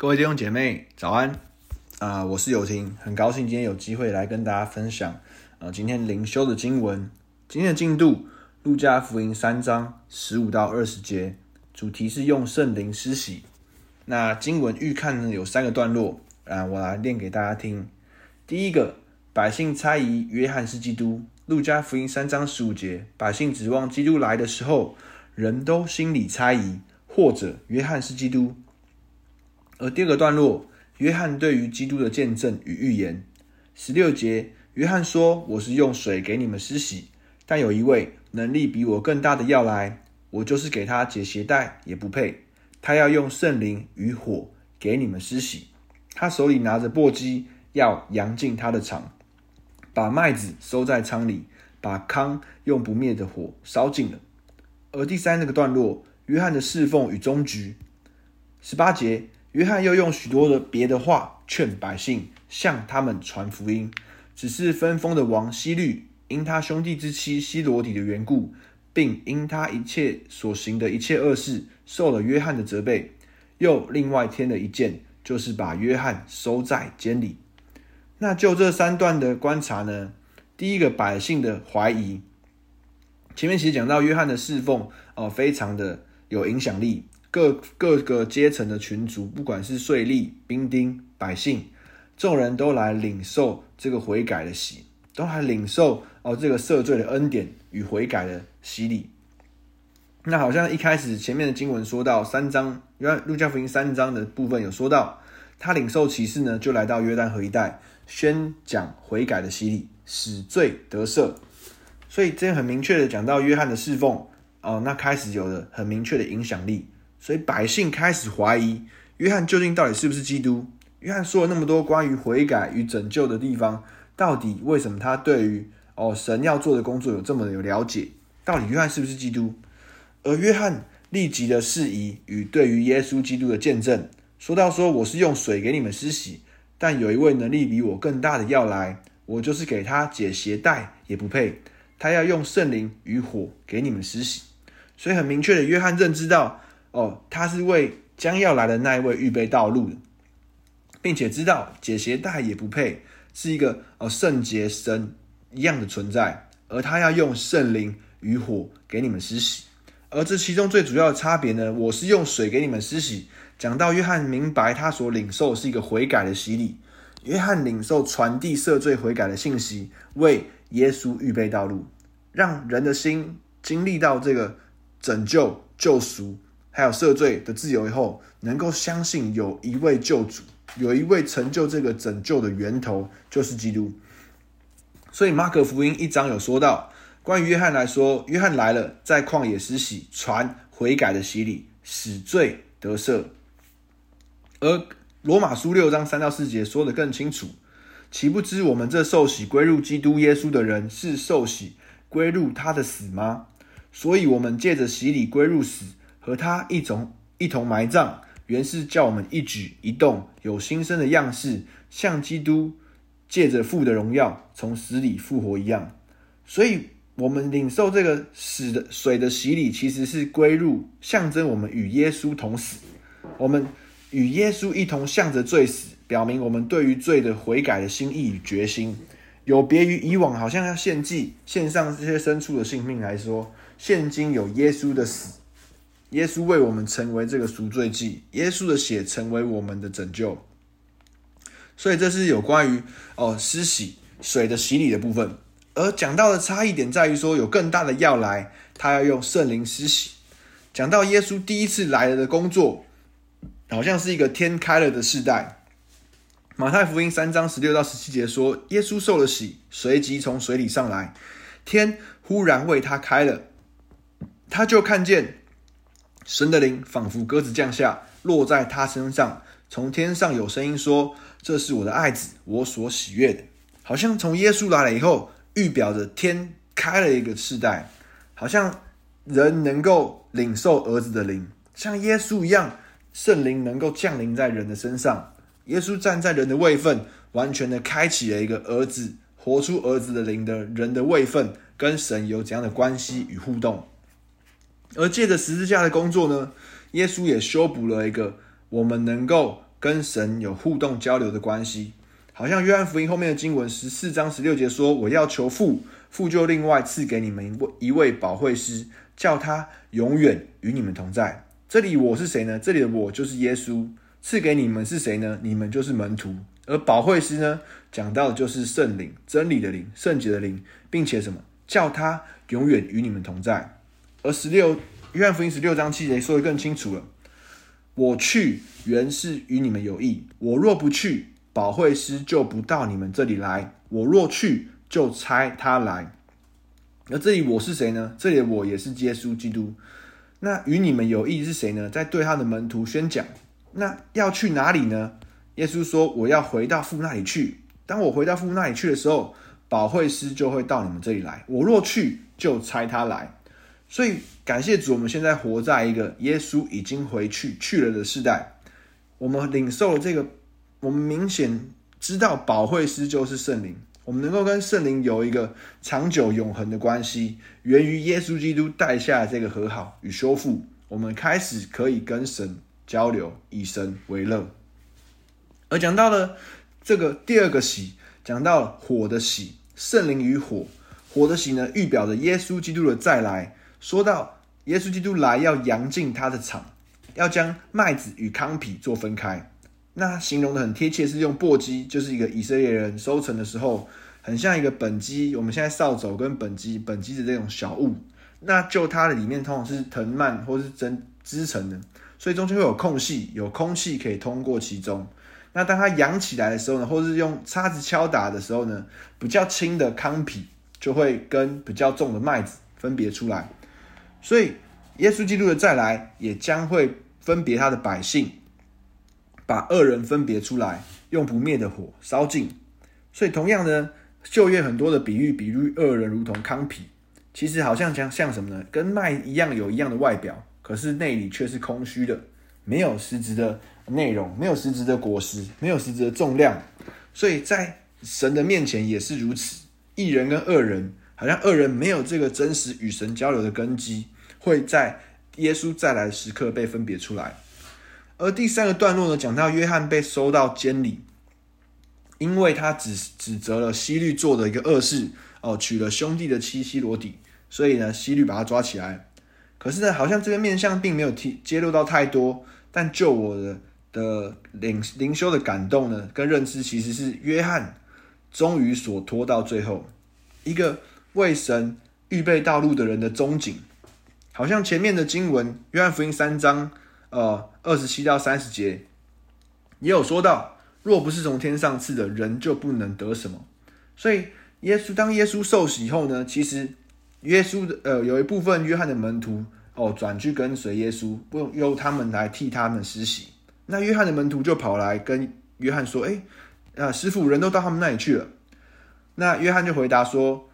各位弟兄姐妹，早安！啊、我是友廷，很高兴今天有机会来跟大家分享啊、呃，今天灵修的经文。今天的进度，路加福音三章十五到二十节，主题是用圣灵施洗。那经文预看呢有三个段落啊，我来念给大家听。第一个，百姓猜疑约翰是基督。路加福音三章十五节，百姓指望基督来的时候，人都心里猜疑，或者约翰是基督。而第二个段落，约翰对于基督的见证与预言。十六节，约翰说：“我是用水给你们施洗，但有一位能力比我更大的要来，我就是给他解鞋带也不配。他要用圣灵与火给你们施洗。他手里拿着簸箕，要扬进他的场，把麦子收在仓里，把糠用不灭的火烧尽了。”而第三个段落，约翰的侍奉与终局。十八节。约翰又用许多的别的话劝百姓向他们传福音，只是分封的王希律因他兄弟之妻希罗底的缘故，并因他一切所行的一切恶事，受了约翰的责备，又另外添了一件，就是把约翰收在监里。那就这三段的观察呢，第一个百姓的怀疑，前面其实讲到约翰的侍奉、呃，非常的有影响力。各各个阶层的群族，不管是税吏、兵丁、百姓，众人都来领受这个悔改的洗，都来领受哦这个赦罪的恩典与悔改的洗礼。那好像一开始前面的经文说到三章，约翰路加福音三章的部分有说到，他领受启示呢，就来到约旦河一带，宣讲悔改的洗礼，使罪得赦。所以这很明确的讲到约翰的侍奉哦，那开始有了很明确的影响力。所以百姓开始怀疑约翰究竟到底是不是基督？约翰说了那么多关于悔改与拯救的地方，到底为什么他对于哦神要做的工作有这么的有了解？到底约翰是不是基督？而约翰立即的释疑与对于耶稣基督的见证，说到说我是用水给你们施洗，但有一位能力比我更大的要来，我就是给他解鞋带也不配，他要用圣灵与火给你们施洗。所以很明确的，约翰认知到。哦，他是为将要来的那一位预备道路的，并且知道解鞋带也不配，是一个哦圣洁神一样的存在，而他要用圣灵与火给你们施洗，而这其中最主要的差别呢，我是用水给你们施洗。讲到约翰明白他所领受是一个悔改的洗礼，约翰领受传递赦罪悔改的信息，为耶稣预备道路，让人的心经历到这个拯救救赎。还有赦罪的自由以后，能够相信有一位救主，有一位成就这个拯救的源头，就是基督。所以马可福音一章有说到，关于约翰来说，约翰来了，在旷野施洗，传悔改的洗礼，使罪得赦。而罗马书六章三到四节说得更清楚，岂不知我们这受洗归入基督耶稣的人，是受洗归入他的死吗？所以，我们借着洗礼归入死。和他一种一同埋葬，原是叫我们一举一动有新生的样式，像基督借着父的荣耀从死里复活一样。所以，我们领受这个死的水的洗礼，其实是归入象征我们与耶稣同死，我们与耶稣一同向着罪死，表明我们对于罪的悔改的心意与决心，有别于以往好像要献祭献上这些牲畜的性命来说，现今有耶稣的死。耶稣为我们成为这个赎罪祭，耶稣的血成为我们的拯救，所以这是有关于哦施洗水的洗礼的部分。而讲到的差异点在于说，有更大的要来，他要用圣灵施洗。讲到耶稣第一次来了的工作，好像是一个天开了的世代。马太福音三章十六到十七节说，耶稣受了洗，随即从水里上来，天忽然为他开了，他就看见。神的灵仿佛鸽子降下，落在他身上。从天上有声音说：“这是我的爱子，我所喜悦的。”好像从耶稣来了以后，预表着天开了一个世代，好像人能够领受儿子的灵，像耶稣一样，圣灵能够降临在人的身上。耶稣站在人的位分，完全的开启了一个儿子活出儿子的灵的人的位分，跟神有怎样的关系与互动。而借着十字架的工作呢，耶稣也修补了一个我们能够跟神有互动交流的关系。好像约翰福音后面的经文十四章十六节说：“我要求父，父就另外赐给你们一位一位保惠师，叫他永远与你们同在。”这里我是谁呢？这里的我就是耶稣。赐给你们是谁呢？你们就是门徒。而保惠师呢，讲到的就是圣灵，真理的灵，圣洁的灵，并且什么？叫他永远与你们同在。而十六约翰福音十六章七节说的更清楚了：“我去原是与你们有益，我若不去。”保惠师就不到你们这里来，我若去，就差他来。而这里我是谁呢？这里我也是耶稣基督。那与你们有益是谁呢？在对他的门徒宣讲。那要去哪里呢？耶稣说：“我要回到父那里去。当我回到父那里去的时候，保惠师就会到你们这里来。我若去，就差他来。”所以感谢主，我们现在活在一个耶稣已经回去去了的时代。我们领受了这个。我们明显知道保惠师就是圣灵，我们能够跟圣灵有一个长久永恒的关系，源于耶稣基督带下这个和好与修复。我们开始可以跟神交流，以神为乐。而讲到了这个第二个喜，讲到了火的喜，圣灵与火，火的喜呢，预表着耶稣基督的再来。说到耶稣基督来要扬净他的场，要将麦子与糠皮做分开。那形容的很贴切，是用簸箕，就是一个以色列人收成的时候，很像一个畚箕。我们现在扫帚跟畚箕，畚箕的这种小物，那就它的里面通常是藤蔓或是针织成的，所以中间会有空隙，有空气可以通过其中。那当它扬起来的时候呢，或是用叉子敲打的时候呢，比较轻的糠皮就会跟比较重的麦子分别出来。所以耶稣基督的再来，也将会分别他的百姓。把恶人分别出来，用不灭的火烧尽。所以，同样呢，旧约很多的比喻，比喻恶人如同糠皮，其实好像像像什么呢？跟麦一样，有一样的外表，可是内里却是空虚的，没有实质的内容，没有实质的果实，没有实质的重量。所以在神的面前也是如此，义人跟恶人，好像恶人没有这个真实与神交流的根基，会在耶稣再来时刻被分别出来。而第三个段落呢，讲到约翰被收到监里，因为他指指责了希律做的一个恶事哦，娶了兄弟的妻希罗底，所以呢，西律把他抓起来。可是呢，好像这个面相并没有提揭露到太多，但就我的的灵灵修的感动呢，跟认知其实是约翰终于所拖到最后一个为神预备道路的人的终景，好像前面的经文约翰福音三章。呃，二十七到三十节也有说到，若不是从天上赐的，人就不能得什么。所以，耶稣当耶稣受洗以后呢，其实耶稣的呃有一部分约翰的门徒哦转去跟随耶稣，不用由他们来替他们施洗。那约翰的门徒就跑来跟约翰说：“哎，啊，师傅，人都到他们那里去了。”那约翰就回答说：“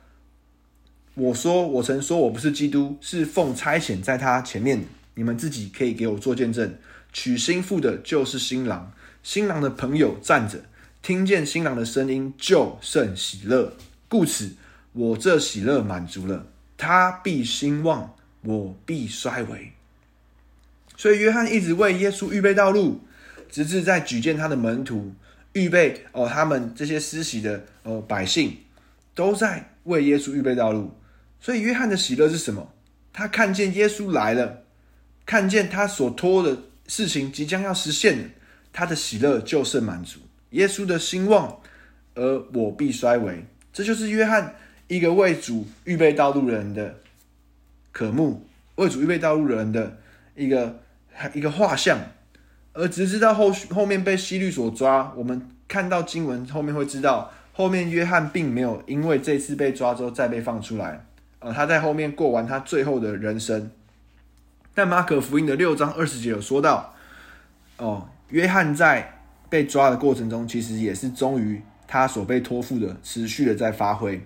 我说，我曾说我不是基督，是奉差遣在他前面。”你们自己可以给我做见证，娶新妇的就是新郎，新郎的朋友站着，听见新郎的声音就甚喜乐，故此我这喜乐满足了，他必兴旺，我必衰微。所以约翰一直为耶稣预备道路，直至在举荐他的门徒，预备哦，他们这些施洗的呃百姓都在为耶稣预备道路。所以约翰的喜乐是什么？他看见耶稣来了。看见他所托的事情即将要实现，他的喜乐就是满足。耶稣的兴旺，而我必衰微。这就是约翰一个为主预备道路人的渴慕，为主预备道路人的一个一个画像。而直至到后后面被西律所抓，我们看到经文后面会知道，后面约翰并没有因为这次被抓之后再被放出来，他在后面过完他最后的人生。但马可福音的六章二十节有说到，哦，约翰在被抓的过程中，其实也是忠于他所被托付的，持续的在发挥。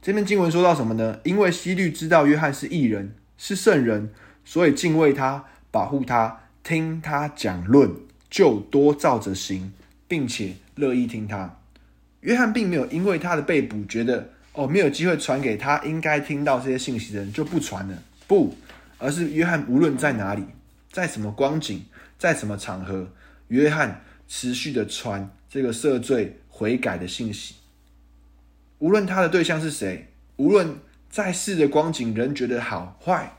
这篇经文说到什么呢？因为希律知道约翰是义人，是圣人，所以敬畏他，保护他，听他讲论，就多照着行，并且乐意听他。约翰并没有因为他的被捕，觉得哦，没有机会传给他应该听到这些信息的人，就不传了。不。而是约翰无论在哪里，在什么光景，在什么场合，约翰持续的传这个赦罪悔改的信息。无论他的对象是谁，无论在世的光景人觉得好坏，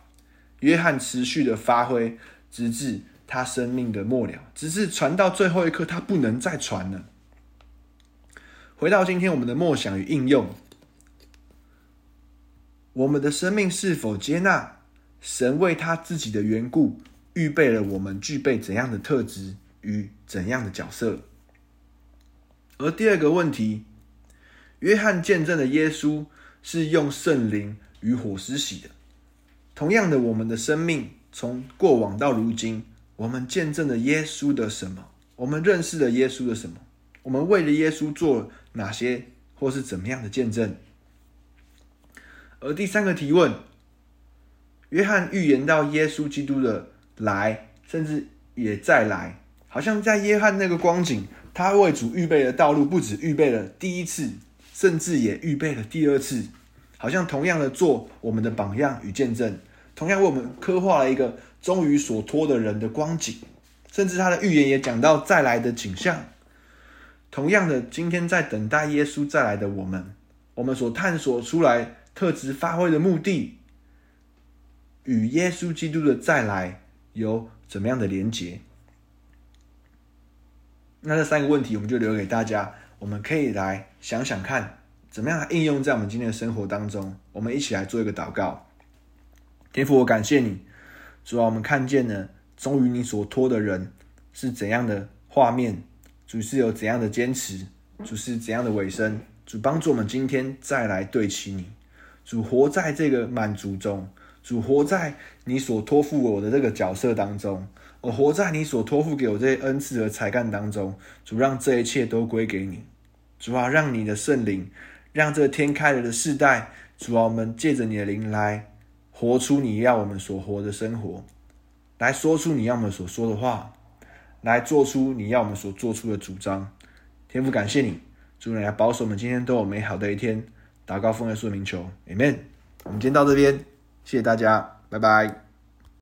约翰持续的发挥，直至他生命的末了，直至传到最后一刻，他不能再传了。回到今天我们的梦想与应用，我们的生命是否接纳神为他自己的缘故预备了我们具备怎样的特质与怎样的角色？而第二个问题。约翰见证的耶稣是用圣灵与火施洗的。同样的，我们的生命从过往到如今，我们见证了耶稣的什么？我们认识了耶稣的什么？我们为了耶稣做哪些或是怎么样的见证？而第三个提问，约翰预言到耶稣基督的来，甚至也再来，好像在约翰那个光景，他为主预备的道路，不止预备了第一次。甚至也预备了第二次，好像同样的做我们的榜样与见证，同样为我们刻画了一个终于所托的人的光景，甚至他的预言也讲到再来的景象。同样的，今天在等待耶稣再来的我们，我们所探索出来特质发挥的目的，与耶稣基督的再来有怎么样的连结？那这三个问题，我们就留给大家。我们可以来想想看，怎么样应用在我们今天的生活当中。我们一起来做一个祷告。天父，我感谢你，主啊，我们看见了，终于你所托的人是怎样的画面，主是有怎样的坚持，主是怎样的尾声，主帮助我们今天再来对齐你，主活在这个满足中，主活在你所托付我的这个角色当中。我活在你所托付给我这些恩赐和才干当中，主让这一切都归给你，主啊，让你的圣灵，让这天开了的世代，主啊，我们借着你的灵来活出你要我们所活的生活，来说出你要我们所说的话，来做出你要我们所做出的主张。天父感谢你，主你来保守我们今天都有美好的一天。打高峰的说明球，Amen。我们今天到这边，谢谢大家，拜拜。